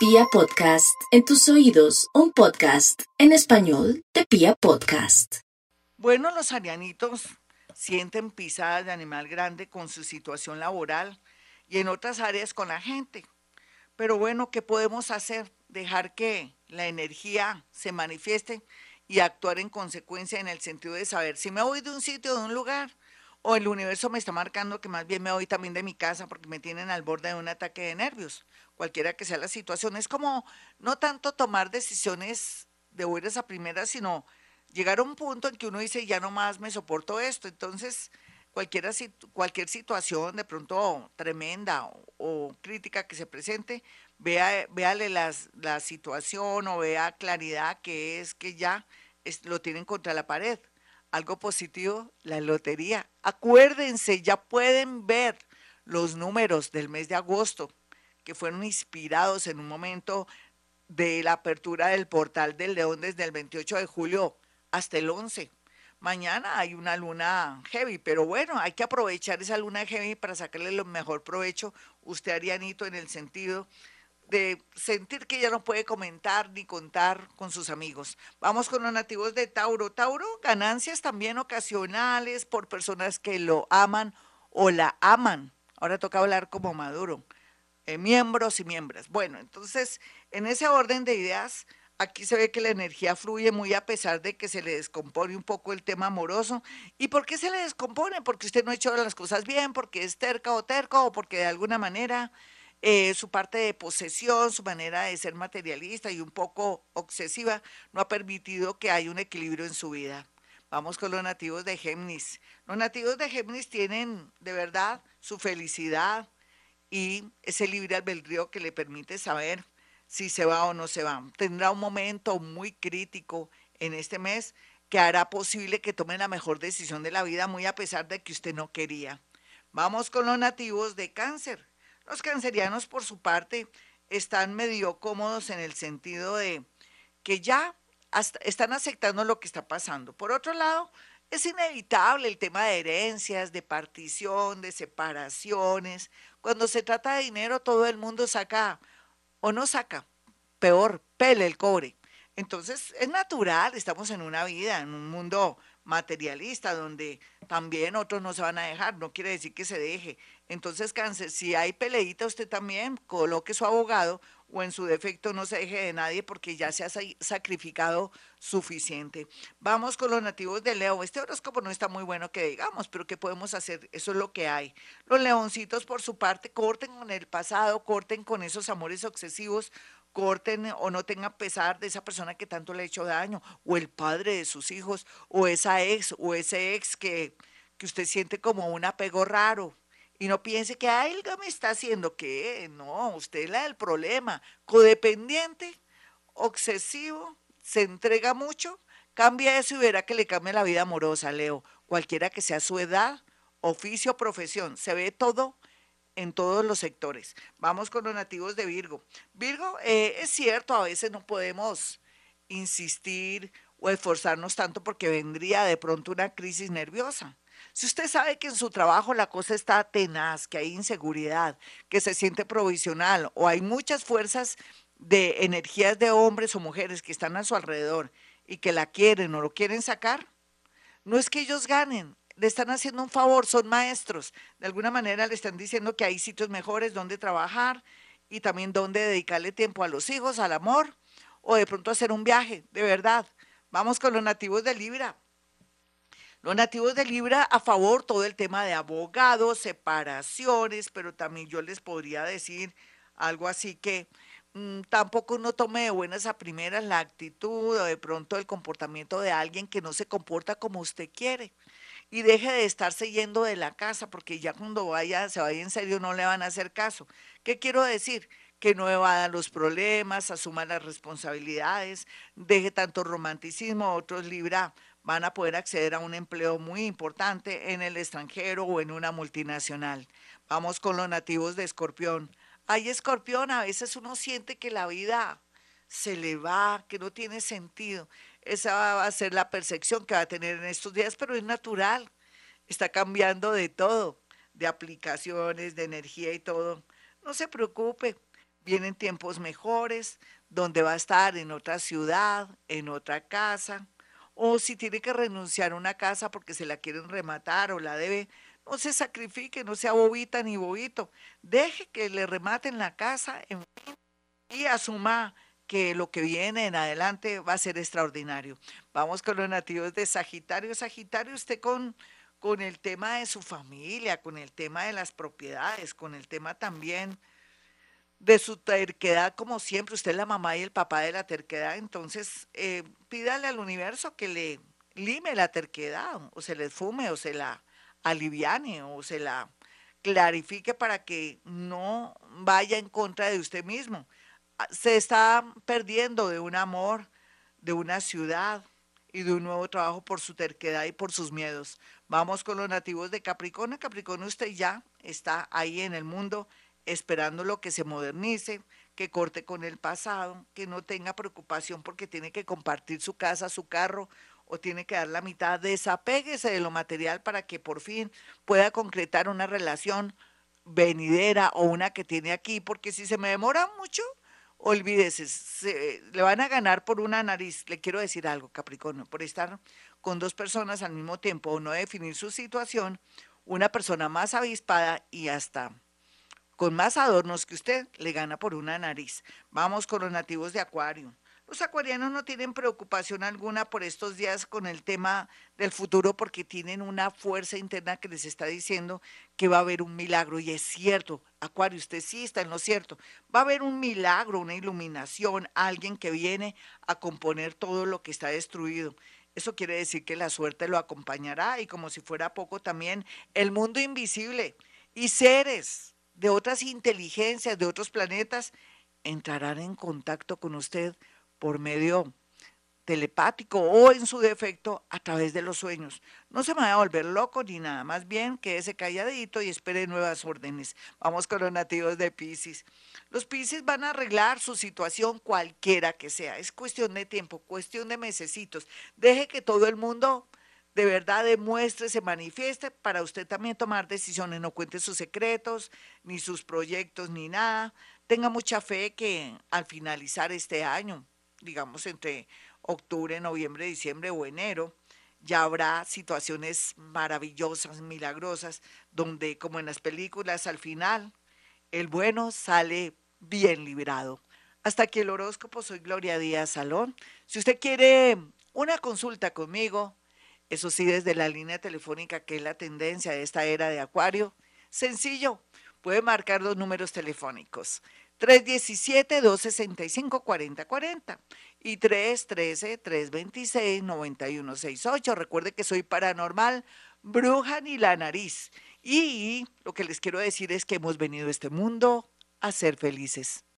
Pia Podcast, en tus oídos, un podcast en español de Pia Podcast. Bueno, los arianitos sienten pisadas de animal grande con su situación laboral y en otras áreas con la gente. Pero bueno, ¿qué podemos hacer? Dejar que la energía se manifieste y actuar en consecuencia en el sentido de saber si me voy de un sitio, de un lugar, o el universo me está marcando que más bien me voy también de mi casa porque me tienen al borde de un ataque de nervios, cualquiera que sea la situación. Es como no tanto tomar decisiones de buenas a primeras, sino llegar a un punto en que uno dice, ya no más me soporto esto. Entonces, cualquiera, cualquier situación de pronto tremenda o, crítica que se presente, vea, véale la situación o vea claridad que es que ya lo tienen contra la pared algo positivo, la lotería. Acuérdense, ya pueden ver los números del mes de agosto que fueron inspirados en un momento de la apertura del portal del León desde el 28 de julio hasta el 11. Mañana hay una luna heavy, pero bueno, hay que aprovechar esa luna heavy para sacarle lo mejor provecho. Usted, Arianito, en el sentido de sentir que ya no puede comentar ni contar con sus amigos. Vamos con los nativos de Tauro. Tauro, ganancias también ocasionales por personas que lo aman o la aman. Ahora toca hablar como Maduro. Eh, miembros y miembros. Bueno, entonces, en ese orden de ideas, aquí se ve que la energía fluye muy a pesar de que se le descompone un poco el tema amoroso. ¿Y por qué se le descompone? Porque usted no ha hecho las cosas bien, porque es terca o terco, o porque de alguna manera eh, su parte de posesión, su manera de ser materialista y un poco obsesiva, no ha permitido que haya un equilibrio en su vida. Vamos con los nativos de Géminis. Los nativos de Géminis tienen de verdad su felicidad y ese libre albedrío que le permite saber si se va o no se va. Tendrá un momento muy crítico en este mes que hará posible que tome la mejor decisión de la vida, muy a pesar de que usted no quería. Vamos con los nativos de cáncer. Los cancerianos, por su parte, están medio cómodos en el sentido de que ya están aceptando lo que está pasando. Por otro lado, es inevitable el tema de herencias, de partición, de separaciones. Cuando se trata de dinero, todo el mundo saca o no saca, peor, pele el cobre. Entonces, es natural, estamos en una vida, en un mundo materialista, donde también otros no se van a dejar, no quiere decir que se deje. Entonces, cáncer, si hay peleita, usted también coloque su abogado o en su defecto no se deje de nadie porque ya se ha sacrificado suficiente. Vamos con los nativos de Leo. Este horóscopo no está muy bueno que digamos, pero ¿qué podemos hacer? Eso es lo que hay. Los leoncitos, por su parte, corten con el pasado, corten con esos amores obsesivos, corten o no tengan pesar de esa persona que tanto le ha hecho daño, o el padre de sus hijos, o esa ex, o ese ex que, que usted siente como un apego raro. Y no piense que algo me está haciendo que no, usted es la del problema. Codependiente, obsesivo, se entrega mucho, cambia eso y verá que le cambia la vida amorosa, Leo. Cualquiera que sea su edad, oficio, profesión, se ve todo en todos los sectores. Vamos con los nativos de Virgo. Virgo, eh, es cierto, a veces no podemos insistir o esforzarnos tanto porque vendría de pronto una crisis nerviosa. Si usted sabe que en su trabajo la cosa está tenaz, que hay inseguridad, que se siente provisional o hay muchas fuerzas de energías de hombres o mujeres que están a su alrededor y que la quieren o lo quieren sacar, no es que ellos ganen, le están haciendo un favor, son maestros. De alguna manera le están diciendo que hay sitios mejores donde trabajar y también donde dedicarle tiempo a los hijos, al amor, o de pronto hacer un viaje, de verdad. Vamos con los nativos de Libra. Los nativos de Libra a favor todo el tema de abogados, separaciones, pero también yo les podría decir algo así que mm, tampoco uno tome de buenas a primeras la actitud o de pronto el comportamiento de alguien que no se comporta como usted quiere y deje de estarse yendo de la casa, porque ya cuando vaya, se vaya en serio, no le van a hacer caso. ¿Qué quiero decir? Que no evada los problemas, asuma las responsabilidades, deje tanto romanticismo, otros libra van a poder acceder a un empleo muy importante en el extranjero o en una multinacional. Vamos con los nativos de Escorpión. Ay, Escorpión, a veces uno siente que la vida se le va, que no tiene sentido. Esa va a ser la percepción que va a tener en estos días, pero es natural. Está cambiando de todo, de aplicaciones, de energía y todo. No se preocupe. vienen tiempos mejores, donde va a estar en otra ciudad, en otra casa, o si tiene que renunciar a una casa porque se la quieren rematar o la debe, no se sacrifique, no sea bobita ni bobito, deje que le rematen la casa y asuma que lo que viene en adelante va a ser extraordinario. Vamos con los nativos de Sagitario. Sagitario, usted con, con el tema de su familia, con el tema de las propiedades, con el tema también de su terquedad, como siempre, usted es la mamá y el papá de la terquedad, entonces eh, pídale al universo que le lime la terquedad, o se le fume, o se la aliviane, o se la clarifique para que no vaya en contra de usted mismo. Ah, se está perdiendo de un amor, de una ciudad y de un nuevo trabajo por su terquedad y por sus miedos. Vamos con los nativos de Capricornio. Capricornio, usted ya está ahí en el mundo esperándolo que se modernice, que corte con el pasado, que no tenga preocupación porque tiene que compartir su casa, su carro o tiene que dar la mitad, desapéguese de lo material para que por fin pueda concretar una relación venidera o una que tiene aquí, porque si se me demora mucho, olvídese, se, le van a ganar por una nariz. Le quiero decir algo, Capricornio, por estar con dos personas al mismo tiempo o no definir su situación, una persona más avispada y hasta con más adornos que usted, le gana por una nariz. Vamos con los nativos de Acuario. Los acuarianos no tienen preocupación alguna por estos días con el tema del futuro porque tienen una fuerza interna que les está diciendo que va a haber un milagro. Y es cierto, Acuario, usted sí está en lo cierto. Va a haber un milagro, una iluminación, alguien que viene a componer todo lo que está destruido. Eso quiere decir que la suerte lo acompañará y como si fuera poco también el mundo invisible y seres de otras inteligencias, de otros planetas, entrarán en contacto con usted por medio telepático o en su defecto a través de los sueños. No se me vaya a volver loco ni nada, más bien quédese calladito y espere nuevas órdenes. Vamos con los nativos de Pisces. Los Pisces van a arreglar su situación cualquiera que sea. Es cuestión de tiempo, cuestión de mesecitos. Deje que todo el mundo de verdad demuestre, se manifieste para usted también tomar decisiones, no cuente sus secretos, ni sus proyectos, ni nada. Tenga mucha fe que al finalizar este año, digamos entre octubre, noviembre, diciembre o enero, ya habrá situaciones maravillosas, milagrosas, donde como en las películas al final, el bueno sale bien librado. Hasta aquí el horóscopo, soy Gloria Díaz Salón. Si usted quiere una consulta conmigo, eso sí, desde la línea telefónica, que es la tendencia de esta era de Acuario, sencillo, puede marcar dos números telefónicos. 317-265-4040 y 313-326-9168. Recuerde que soy paranormal, bruja ni la nariz. Y lo que les quiero decir es que hemos venido a este mundo a ser felices.